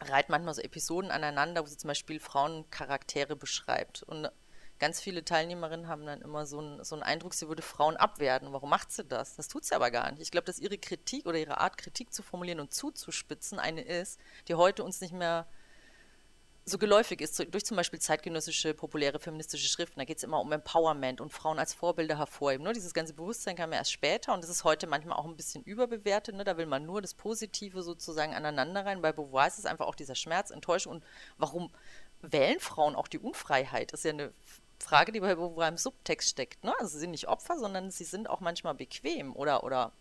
reiht manchmal so Episoden aneinander, wo sie zum Beispiel Frauencharaktere beschreibt. Und ganz viele Teilnehmerinnen haben dann immer so einen, so einen Eindruck, sie würde Frauen abwerten. Warum macht sie das? Das tut sie aber gar nicht. Ich glaube, dass ihre Kritik oder ihre Art, Kritik zu formulieren und zuzuspitzen, eine ist, die heute uns nicht mehr so geläufig ist, durch zum Beispiel zeitgenössische, populäre feministische Schriften. Da geht es immer um Empowerment und Frauen als Vorbilder hervorheben. Ne? Dieses ganze Bewusstsein kam ja erst später und das ist heute manchmal auch ein bisschen überbewertet. Ne? Da will man nur das Positive sozusagen aneinander rein. Bei Beauvoir ist es einfach auch dieser Schmerz, Enttäuschung und warum wählen Frauen auch die Unfreiheit? Ist ja eine Frage, die bei im Subtext steckt. Ne? Also sie sind nicht Opfer, sondern sie sind auch manchmal bequem oder, oder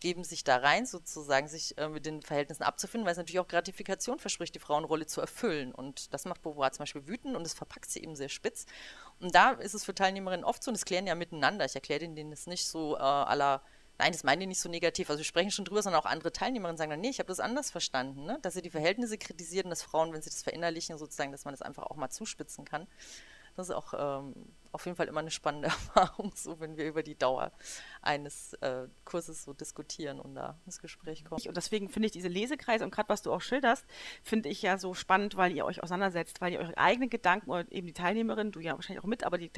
geben sich da rein, sozusagen, sich äh, mit den Verhältnissen abzufinden, weil es natürlich auch Gratifikation verspricht, die Frauenrolle zu erfüllen. Und das macht Beauvoir zum Beispiel wütend und das verpackt sie eben sehr spitz. Und da ist es für Teilnehmerinnen oft so, und das klären ja miteinander. Ich erkläre denen das nicht so äh, aller Nein, das meinen die nicht so negativ. Also wir sprechen schon drüber, sondern auch andere Teilnehmerinnen sagen dann, nee, ich habe das anders verstanden, ne? dass sie die Verhältnisse kritisieren, dass Frauen, wenn sie das verinnerlichen, sozusagen, dass man das einfach auch mal zuspitzen kann. Das ist auch ähm, auf jeden Fall immer eine spannende Erfahrung, so wenn wir über die Dauer eines äh, Kurses so diskutieren und da ins Gespräch kommen. Und deswegen finde ich diese Lesekreise und gerade was du auch schilderst, finde ich ja so spannend, weil ihr euch auseinandersetzt, weil ihr eure eigenen Gedanken oder eben die Teilnehmerin, du ja wahrscheinlich auch mit, aber die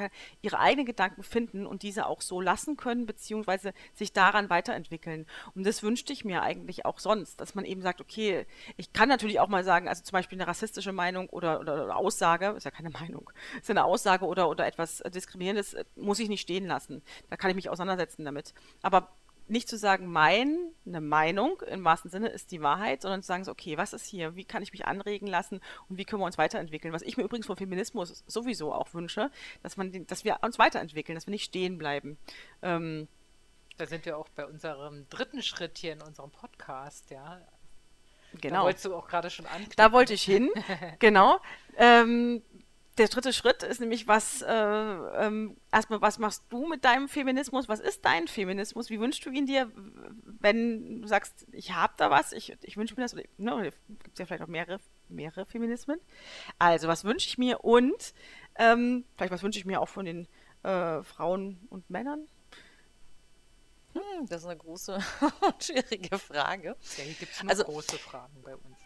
ihre eigenen Gedanken finden und diese auch so lassen können, beziehungsweise sich daran weiterentwickeln. Und das wünschte ich mir eigentlich auch sonst, dass man eben sagt, okay, ich kann natürlich auch mal sagen, also zum Beispiel eine rassistische Meinung oder, oder, oder Aussage, ist ja keine Meinung, ist eine Aussage oder, oder etwas Diskriminierendes äh, muss ich nicht stehen lassen. Da kann ich mich auseinandersetzen damit. Aber nicht zu sagen, meine Meinung im wahrsten Sinne ist die Wahrheit, sondern zu sagen, so, okay, was ist hier? Wie kann ich mich anregen lassen und wie können wir uns weiterentwickeln? Was ich mir übrigens vom Feminismus sowieso auch wünsche, dass, man dass wir uns weiterentwickeln, dass wir nicht stehen bleiben. Ähm, da sind wir auch bei unserem dritten Schritt hier in unserem Podcast, ja. Genau. Da wolltest du auch gerade schon an. Da wollte ich hin, genau. Ähm, der dritte Schritt ist nämlich, was äh, ähm, erstmal, was machst du mit deinem Feminismus? Was ist dein Feminismus? Wie wünschst du ihn dir, wenn du sagst, ich habe da was, ich, ich wünsche mir das, oder ne, gibt es ja vielleicht auch mehrere, mehrere Feminismen. Also, was wünsche ich mir und ähm, vielleicht was wünsche ich mir auch von den äh, Frauen und Männern? Hm, das ist eine große und schwierige Frage. Ja, hier gibt es nur also, große Fragen bei uns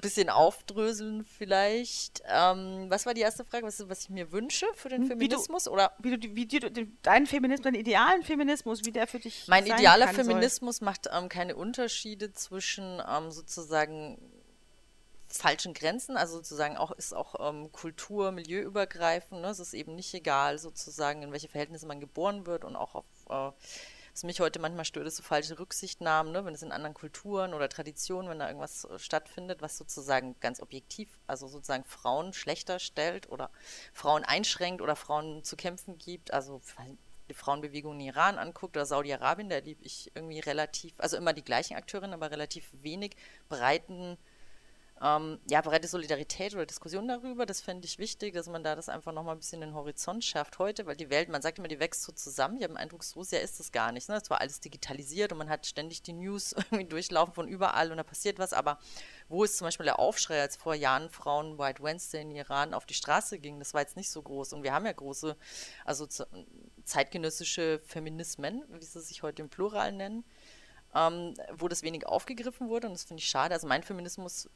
bisschen aufdröseln vielleicht. Ähm, was war die erste Frage? Was, was ich mir wünsche für den Feminismus? Wie du, oder? Wie du, wie du, deinen Feminismus, deinen idealen Feminismus, wie der für dich Mein idealer Feminismus soll. macht ähm, keine Unterschiede zwischen ähm, sozusagen falschen Grenzen, also sozusagen auch ist auch ähm, Kultur, Milieuübergreifend. Ne? Es ist eben nicht egal, sozusagen, in welche Verhältnisse man geboren wird und auch auf äh, was mich heute manchmal stört, ist so falsche Rücksichtnahmen, ne? wenn es in anderen Kulturen oder Traditionen, wenn da irgendwas äh, stattfindet, was sozusagen ganz objektiv, also sozusagen Frauen schlechter stellt oder Frauen einschränkt oder Frauen zu kämpfen gibt. Also die Frauenbewegung in Iran anguckt oder Saudi-Arabien, da liebe ich irgendwie relativ, also immer die gleichen Akteurinnen, aber relativ wenig breiten ähm, ja, breite Solidarität oder Diskussion darüber, das fände ich wichtig, dass man da das einfach nochmal ein bisschen den Horizont schärft heute, weil die Welt, man sagt immer, die wächst so zusammen. Ich habe den Eindruck, so sehr ist das gar nicht. Ne? Es war alles digitalisiert und man hat ständig die News irgendwie durchlaufen von überall und da passiert was, aber wo ist zum Beispiel der Aufschrei, als vor Jahren Frauen White Wednesday in Iran auf die Straße gingen, das war jetzt nicht so groß. Und wir haben ja große, also zeitgenössische Feminismen, wie sie sich heute im Plural nennen, ähm, wo das wenig aufgegriffen wurde und das finde ich schade. Also mein Feminismus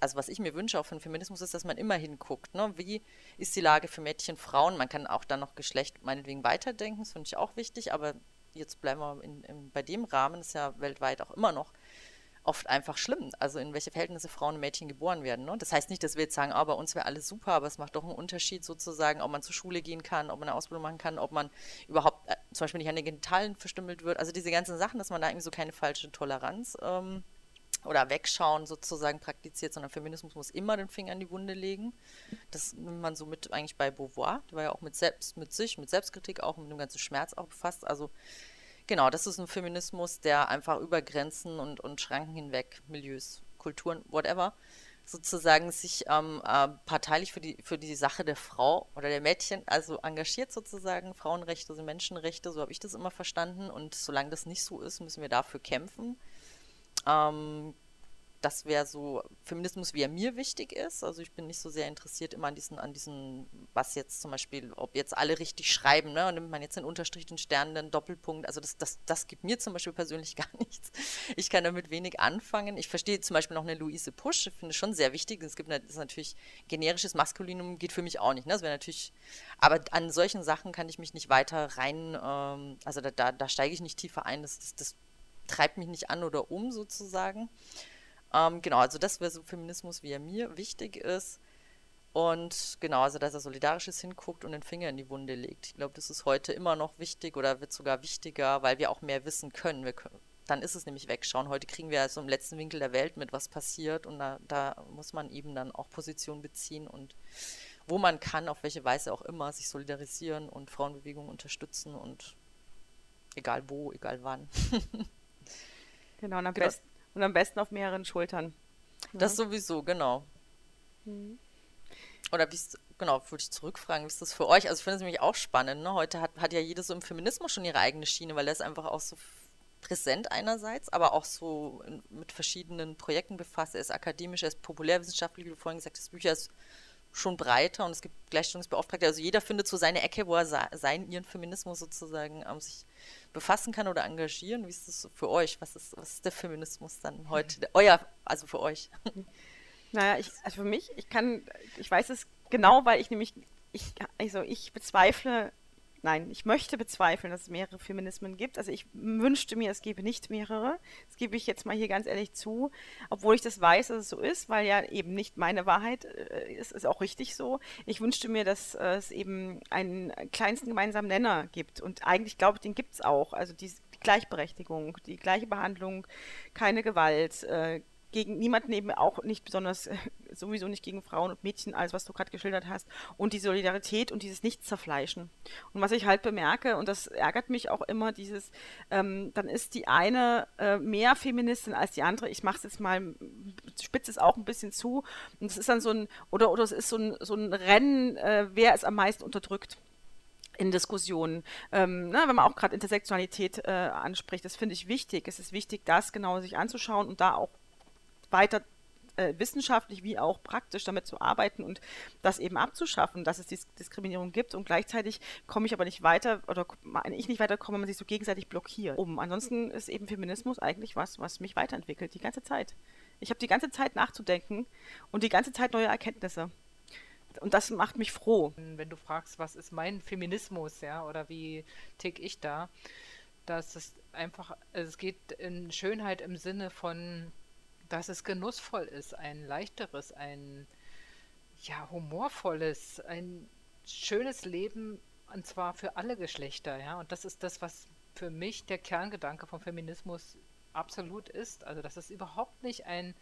also was ich mir wünsche auch von Feminismus ist, dass man immer hinguckt, ne? wie ist die Lage für Mädchen, Frauen, man kann auch dann noch Geschlecht meinetwegen weiterdenken, das finde ich auch wichtig, aber jetzt bleiben wir in, in, bei dem Rahmen, ist ja weltweit auch immer noch oft einfach schlimm, also in welche Verhältnisse Frauen und Mädchen geboren werden. Ne? Das heißt nicht, dass wir jetzt sagen, oh, bei uns wäre alles super, aber es macht doch einen Unterschied sozusagen, ob man zur Schule gehen kann, ob man eine Ausbildung machen kann, ob man überhaupt äh, zum Beispiel nicht an den Genitalen verstümmelt wird. Also diese ganzen Sachen, dass man da irgendwie so keine falsche Toleranz ähm, oder Wegschauen sozusagen praktiziert, sondern Feminismus muss immer den Finger in die Wunde legen. Das nimmt man so mit eigentlich bei Beauvoir, die war ja auch mit selbst, mit sich, mit Selbstkritik auch, mit dem ganzen Schmerz auch befasst. Also genau, das ist ein Feminismus, der einfach über Grenzen und, und Schranken hinweg, Milieus, Kulturen, whatever, sozusagen sich ähm, äh, parteilich für die, für die Sache der Frau oder der Mädchen, also engagiert sozusagen, Frauenrechte sind Menschenrechte, so habe ich das immer verstanden. Und solange das nicht so ist, müssen wir dafür kämpfen. Ähm, das wäre so Feminismus, wie er mir wichtig ist. Also ich bin nicht so sehr interessiert immer an diesen, an diesen, was jetzt zum Beispiel, ob jetzt alle richtig schreiben, ne? Und nimmt man jetzt den Unterstrich, den Stern, den Doppelpunkt. Also das, das, das gibt mir zum Beispiel persönlich gar nichts. Ich kann damit wenig anfangen. Ich verstehe zum Beispiel noch eine Luise Pusch, finde ich schon sehr wichtig. Es gibt das natürlich generisches Maskulinum geht für mich auch nicht. Ne? Das wäre natürlich, aber an solchen Sachen kann ich mich nicht weiter rein, ähm, also da, da, da steige ich nicht tiefer ein. Das, das, das treibt mich nicht an oder um sozusagen. Ähm, genau, also das wäre so Feminismus, wie er mir wichtig ist. Und genau, also dass er solidarisches hinguckt und den Finger in die Wunde legt. Ich glaube, das ist heute immer noch wichtig oder wird sogar wichtiger, weil wir auch mehr wissen können. Wir können dann ist es nämlich wegschauen. Heute kriegen wir also im letzten Winkel der Welt mit, was passiert. Und da, da muss man eben dann auch Position beziehen und wo man kann, auf welche Weise auch immer, sich solidarisieren und Frauenbewegungen unterstützen und egal wo, egal wann. Genau, und am, genau. Besten, und am besten auf mehreren Schultern. Das ja. sowieso, genau. Mhm. Oder wie genau, würde ich zurückfragen, wie ist das für euch? Also ich finde es nämlich auch spannend, ne? Heute hat, hat ja jeder so im Feminismus schon ihre eigene Schiene, weil er ist einfach auch so präsent einerseits, aber auch so in, mit verschiedenen Projekten befasst. Er ist akademisch, er ist populärwissenschaftlich, wie du vorhin gesagt hast, Bücher ist schon breiter und es gibt Gleichstellungsbeauftragte. Also jeder findet so seine Ecke, wo er seinen, ihren Feminismus sozusagen ähm, sich befassen kann oder engagieren. Wie ist das für euch? Was ist, was ist der Feminismus dann heute? Der, euer, also für euch. Naja, ich, also für mich, ich kann, ich weiß es genau, weil ich nämlich, ich, also ich bezweifle Nein, ich möchte bezweifeln, dass es mehrere Feminismen gibt. Also ich wünschte mir, es gäbe nicht mehrere. Das gebe ich jetzt mal hier ganz ehrlich zu, obwohl ich das weiß, dass es so ist, weil ja eben nicht meine Wahrheit äh, ist, ist auch richtig so. Ich wünschte mir, dass äh, es eben einen kleinsten gemeinsamen Nenner gibt. Und eigentlich glaube ich, den gibt es auch. Also die, Gleichberechtigung, die gleiche Behandlung, keine Gewalt, äh, gegen niemanden eben auch nicht besonders, äh, sowieso nicht gegen Frauen und Mädchen, alles was du gerade geschildert hast. Und die Solidarität und dieses Nicht-Zerfleischen. Und was ich halt bemerke, und das ärgert mich auch immer, dieses, ähm, dann ist die eine äh, mehr Feministin als die andere. Ich mache es jetzt mal, spitze es auch ein bisschen zu. Und es ist dann so ein, oder, oder es ist so ein, so ein Rennen, äh, wer es am meisten unterdrückt in Diskussionen. Ähm, ne, wenn man auch gerade Intersektionalität äh, anspricht, das finde ich wichtig. Es ist wichtig, das genau sich anzuschauen und da auch weiter äh, wissenschaftlich wie auch praktisch damit zu arbeiten und das eben abzuschaffen, dass es Dis Diskriminierung gibt und gleichzeitig komme ich aber nicht weiter oder meine ich nicht weiterkomme, wenn man sich so gegenseitig blockiert. Um. Ansonsten ist eben Feminismus eigentlich was, was mich weiterentwickelt, die ganze Zeit. Ich habe die ganze Zeit nachzudenken und die ganze Zeit neue Erkenntnisse. Und das macht mich froh. Wenn du fragst, was ist mein Feminismus, ja, oder wie tick ich da, dass es einfach, es geht in Schönheit im Sinne von, dass es genussvoll ist, ein leichteres, ein ja, humorvolles, ein schönes Leben und zwar für alle Geschlechter, ja. Und das ist das, was für mich der Kerngedanke vom Feminismus absolut ist. Also, dass es überhaupt nicht ein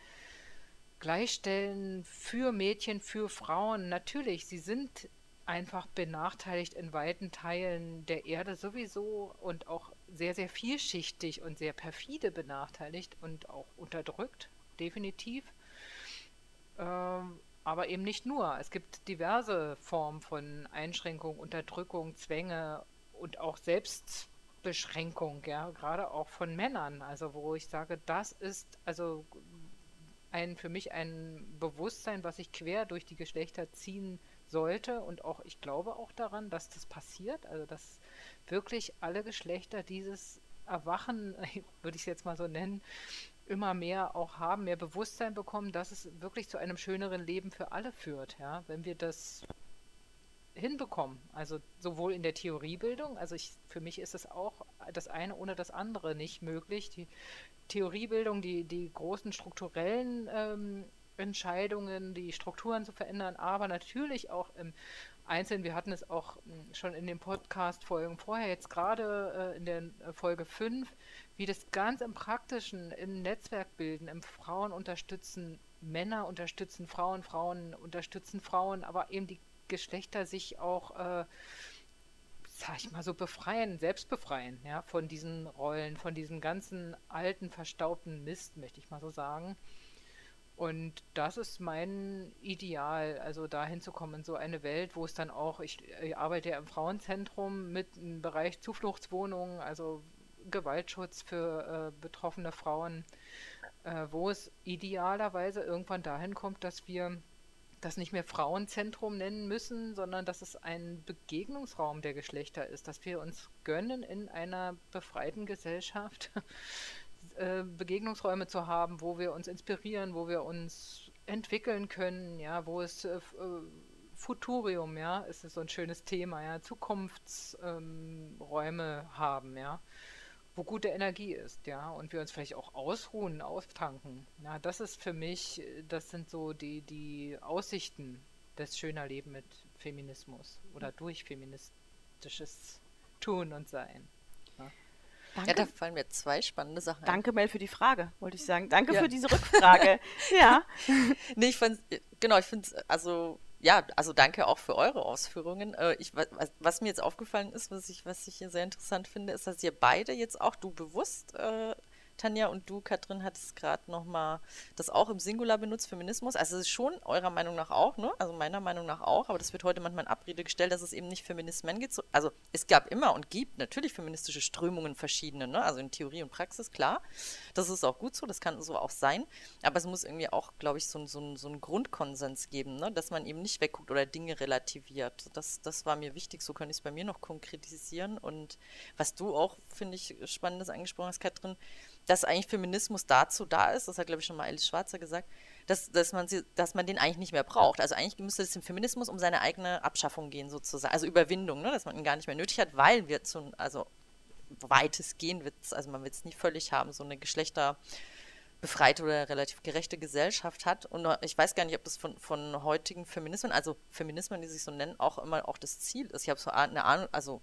Gleichstellen für Mädchen, für Frauen. Natürlich, sie sind einfach benachteiligt in weiten Teilen der Erde sowieso und auch sehr, sehr vielschichtig und sehr perfide benachteiligt und auch unterdrückt, definitiv. Ähm, aber eben nicht nur. Es gibt diverse Formen von Einschränkung, Unterdrückung, Zwänge und auch Selbstbeschränkung, ja, gerade auch von Männern. Also wo ich sage, das ist also ein für mich ein Bewusstsein, was sich quer durch die Geschlechter ziehen sollte und auch ich glaube auch daran, dass das passiert, also dass wirklich alle Geschlechter dieses Erwachen, würde ich es jetzt mal so nennen, immer mehr auch haben, mehr Bewusstsein bekommen, dass es wirklich zu einem schöneren Leben für alle führt, ja, wenn wir das hinbekommen. Also sowohl in der Theoriebildung, also ich, für mich ist es auch das eine ohne das andere nicht möglich. Die Theoriebildung, die, die großen strukturellen ähm, Entscheidungen, die Strukturen zu verändern, aber natürlich auch im Einzelnen. Wir hatten es auch hm, schon in den Podcast-Folgen vorher, jetzt gerade äh, in der äh, Folge 5, wie das ganz im Praktischen, im Netzwerkbilden, im Frauen unterstützen, Männer unterstützen Frauen, Frauen unterstützen Frauen, aber eben die Geschlechter sich auch, äh, sag ich mal so, befreien, selbst befreien, ja, von diesen Rollen, von diesem ganzen alten, verstaubten Mist, möchte ich mal so sagen. Und das ist mein Ideal, also dahin zu kommen, in so eine Welt, wo es dann auch, ich, ich arbeite ja im Frauenzentrum mit einem Bereich Zufluchtswohnungen, also Gewaltschutz für äh, betroffene Frauen, äh, wo es idealerweise irgendwann dahin kommt, dass wir das nicht mehr Frauenzentrum nennen müssen, sondern dass es ein Begegnungsraum der Geschlechter ist, dass wir uns gönnen, in einer befreiten Gesellschaft äh, Begegnungsräume zu haben, wo wir uns inspirieren, wo wir uns entwickeln können, ja, wo es äh, äh Futurium, ja, ist so ein schönes Thema, ja, Zukunftsräume ähm, haben, ja wo gute Energie ist, ja, und wir uns vielleicht auch ausruhen, austanken. Ja, das ist für mich, das sind so die, die Aussichten des schöner Leben mit Feminismus oder durch feministisches Tun und Sein. Ja. Danke. Ja, da fallen mir zwei spannende Sachen Danke, Mel, für die Frage, wollte ich sagen. Danke ja. für diese Rückfrage. ja. Nee, ich fand, genau, ich finde es, also ja, also danke auch für eure Ausführungen. Äh, ich, was, was, mir jetzt aufgefallen ist, was ich, was ich hier sehr interessant finde, ist, dass ihr beide jetzt auch, du bewusst äh, Tanja und du, Katrin, hattest gerade nochmal das auch im Singular benutzt, Feminismus. Also es ist schon eurer Meinung nach auch, ne? Also meiner Meinung nach auch, aber das wird heute manchmal in Abrede gestellt, dass es eben nicht Feminismen gibt. Also es gab immer und gibt natürlich feministische Strömungen verschiedene, ne? Also in Theorie und Praxis, klar. Das ist auch gut so, das kann so auch sein. Aber es muss irgendwie auch, glaube ich, so, so, so einen Grundkonsens geben, ne? Dass man eben nicht wegguckt oder Dinge relativiert. Das, das war mir wichtig, so kann ich es bei mir noch konkretisieren. Und was du auch, finde ich, Spannendes angesprochen hast, Katrin, dass eigentlich Feminismus dazu da ist, das hat, glaube ich, schon mal Alice Schwarzer gesagt, dass, dass, man, sie, dass man den eigentlich nicht mehr braucht. Also eigentlich müsste es im Feminismus um seine eigene Abschaffung gehen, sozusagen. Also Überwindung, ne? dass man ihn gar nicht mehr nötig hat, weil wir zu, also weitestgehend wird also man wird es nie völlig haben, so eine geschlechterbefreite oder relativ gerechte Gesellschaft hat. Und ich weiß gar nicht, ob das von, von heutigen Feminismen, also Feminismen, die sich so nennen, auch immer auch das Ziel ist. Ich habe so eine Ahnung, also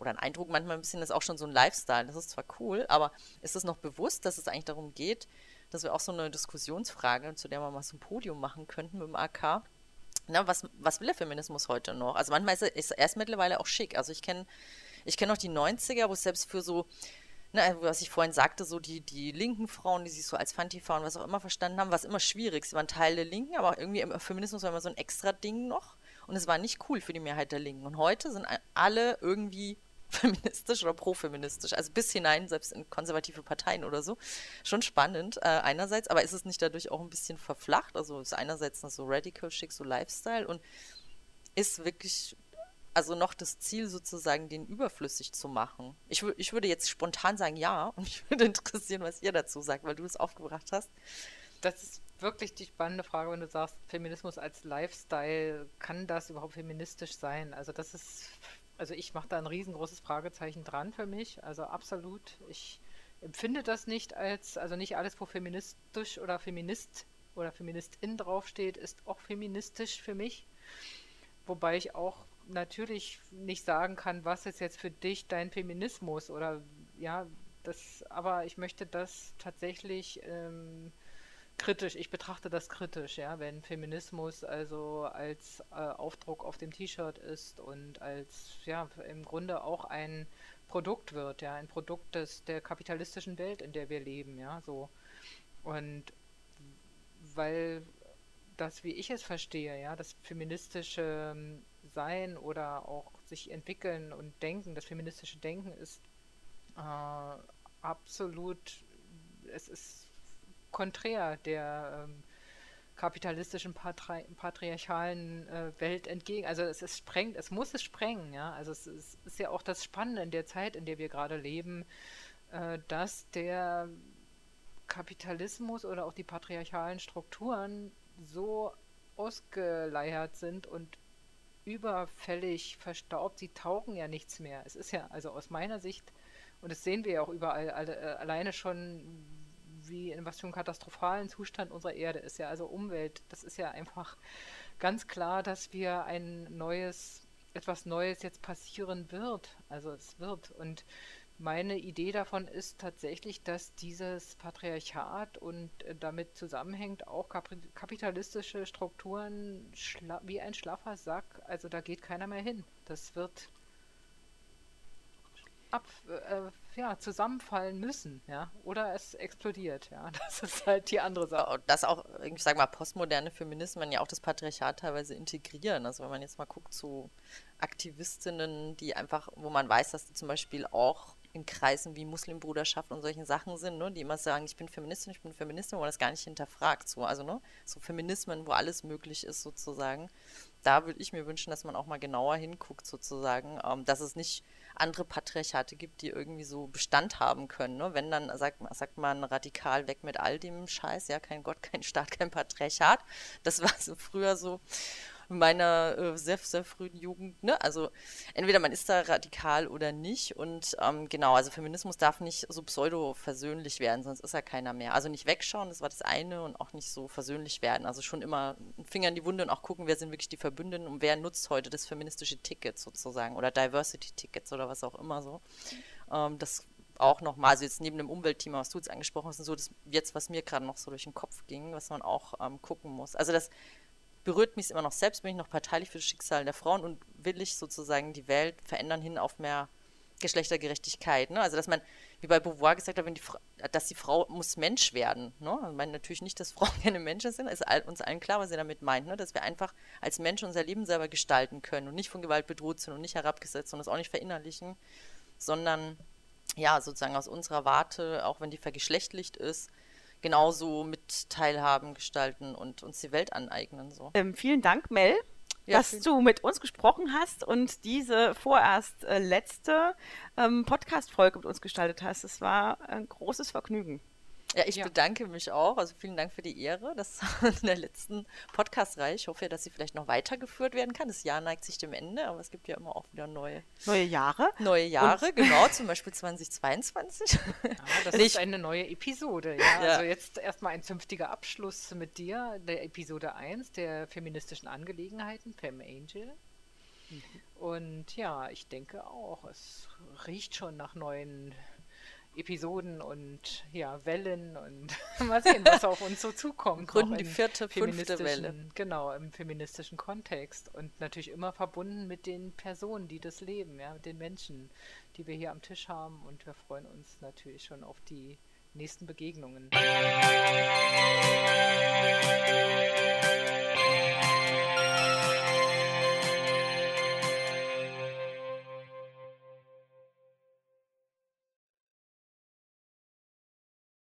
oder ein Eindruck manchmal ein bisschen, das ist auch schon so ein Lifestyle. Das ist zwar cool, aber ist es noch bewusst, dass es eigentlich darum geht, dass wir auch so eine Diskussionsfrage, zu der wir mal so ein Podium machen könnten mit dem AK. Na, was, was will der Feminismus heute noch? Also manchmal ist er, ist er mittlerweile auch schick. Also ich kenne ich kenn noch die 90er, wo es selbst für so na, was ich vorhin sagte, so die, die linken Frauen, die sich so als Fantifa und was auch immer verstanden haben, war es immer schwierig. Sie waren Teil der Linken, aber irgendwie im Feminismus war immer so ein extra Ding noch. Und es war nicht cool für die Mehrheit der Linken. Und heute sind alle irgendwie feministisch oder profeministisch, also bis hinein, selbst in konservative Parteien oder so. Schon spannend äh, einerseits, aber ist es nicht dadurch auch ein bisschen verflacht? Also ist einerseits so radical schick, so Lifestyle und ist wirklich also noch das Ziel sozusagen, den überflüssig zu machen. Ich, ich würde jetzt spontan sagen ja und mich würde interessieren, was ihr dazu sagt, weil du es aufgebracht hast. das ist wirklich die spannende Frage, wenn du sagst, Feminismus als Lifestyle, kann das überhaupt feministisch sein? Also das ist, also ich mache da ein riesengroßes Fragezeichen dran für mich. Also absolut. Ich empfinde das nicht als, also nicht alles, wo feministisch oder Feminist oder Feministin draufsteht, ist auch feministisch für mich. Wobei ich auch natürlich nicht sagen kann, was ist jetzt für dich dein Feminismus oder ja, das, aber ich möchte das tatsächlich ähm, kritisch, ich betrachte das kritisch, ja, wenn Feminismus also als äh, Aufdruck auf dem T-Shirt ist und als ja im Grunde auch ein Produkt wird, ja, ein Produkt des der kapitalistischen Welt, in der wir leben, ja, so. Und weil das, wie ich es verstehe, ja, das feministische ähm, Sein oder auch sich entwickeln und denken, das feministische Denken ist äh, absolut, es ist konträr der ähm, kapitalistischen Patri patriarchalen äh, Welt entgegen. Also es ist sprengt, es muss es sprengen, ja. Also es ist, ist, ja auch das Spannende in der Zeit, in der wir gerade leben, äh, dass der Kapitalismus oder auch die patriarchalen Strukturen so ausgeleiert sind und überfällig verstaubt, sie taugen ja nichts mehr. Es ist ja, also aus meiner Sicht, und das sehen wir ja auch überall, alle, äh, alleine schon, wie in was für einem katastrophalen Zustand unsere Erde ist, ja, also Umwelt, das ist ja einfach ganz klar, dass wir ein neues, etwas Neues jetzt passieren wird. Also es wird. Und meine Idee davon ist tatsächlich, dass dieses Patriarchat und äh, damit zusammenhängt auch kapitalistische Strukturen wie ein schlaffer Sack. Also da geht keiner mehr hin. Das wird ab, äh, ja, zusammenfallen müssen, ja, oder es explodiert, ja, das ist halt die andere Sache. Das auch, ich sag mal, postmoderne Feminismen ja auch das Patriarchat teilweise integrieren, also wenn man jetzt mal guckt zu Aktivistinnen, die einfach, wo man weiß, dass die zum Beispiel auch in Kreisen wie Muslimbruderschaft und solchen Sachen sind, ne, die immer sagen, ich bin Feministin, ich bin Feministin, wo man das gar nicht hinterfragt. So, also ne, so Feminismen, wo alles möglich ist sozusagen. Da würde ich mir wünschen, dass man auch mal genauer hinguckt sozusagen, ähm, dass es nicht andere Patriarchate gibt, die irgendwie so Bestand haben können. Ne? Wenn dann sagt, sagt man radikal weg mit all dem Scheiß, ja, kein Gott, kein Staat, kein Patriarchat. Das war so früher so meiner äh, sehr, sehr frühen Jugend. Ne? Also entweder man ist da radikal oder nicht. Und ähm, genau, also Feminismus darf nicht so pseudo-versöhnlich werden, sonst ist ja keiner mehr. Also nicht wegschauen, das war das eine, und auch nicht so versöhnlich werden. Also schon immer einen Finger in die Wunde und auch gucken, wer sind wirklich die Verbündeten und wer nutzt heute das feministische Ticket sozusagen oder Diversity-Tickets oder was auch immer so. Ähm, das auch nochmal, also jetzt neben dem Umweltthema, was du jetzt angesprochen hast, so das jetzt, was mir gerade noch so durch den Kopf ging, was man auch ähm, gucken muss. Also das berührt mich immer noch selbst, bin ich noch parteilich für das Schicksal der Frauen und will ich sozusagen die Welt verändern hin auf mehr Geschlechtergerechtigkeit. Ne? Also dass man, wie bei Beauvoir gesagt hat, die dass die Frau muss Mensch werden. Ne? Ich meine natürlich nicht, dass Frauen keine Menschen sind, ist all, uns allen klar, was sie damit meint, ne? dass wir einfach als Mensch unser Leben selber gestalten können und nicht von Gewalt bedroht sind und nicht herabgesetzt und das auch nicht verinnerlichen, sondern ja, sozusagen aus unserer Warte, auch wenn die vergeschlechtlicht ist, genauso mit teilhaben, gestalten und uns die Welt aneignen. So. Ähm, vielen Dank, Mel. Ja, dass du mit uns gesprochen hast und diese vorerst äh, letzte ähm, Podcast-Folge mit uns gestaltet hast. Es war ein großes Vergnügen. Ja, ich ja. bedanke mich auch. Also vielen Dank für die Ehre. Das war in der letzten Podcast-Reihe. Ich hoffe dass sie vielleicht noch weitergeführt werden kann. Das Jahr neigt sich dem Ende, aber es gibt ja immer auch wieder neue, neue Jahre. Neue Jahre, Und genau, zum Beispiel 2022. Ja, das ist eine neue Episode. Ja. ja. Also jetzt erstmal ein zünftiger Abschluss mit dir, der Episode 1 der feministischen Angelegenheiten, Fem Angel. Mhm. Und ja, ich denke auch, es riecht schon nach neuen Episoden und ja, Wellen und mal sehen, was auf uns so zukommt. Gründen die vierte, fünfte Welle. Genau, im feministischen Kontext und natürlich immer verbunden mit den Personen, die das leben, ja, mit den Menschen, die wir hier am Tisch haben und wir freuen uns natürlich schon auf die nächsten Begegnungen. Musik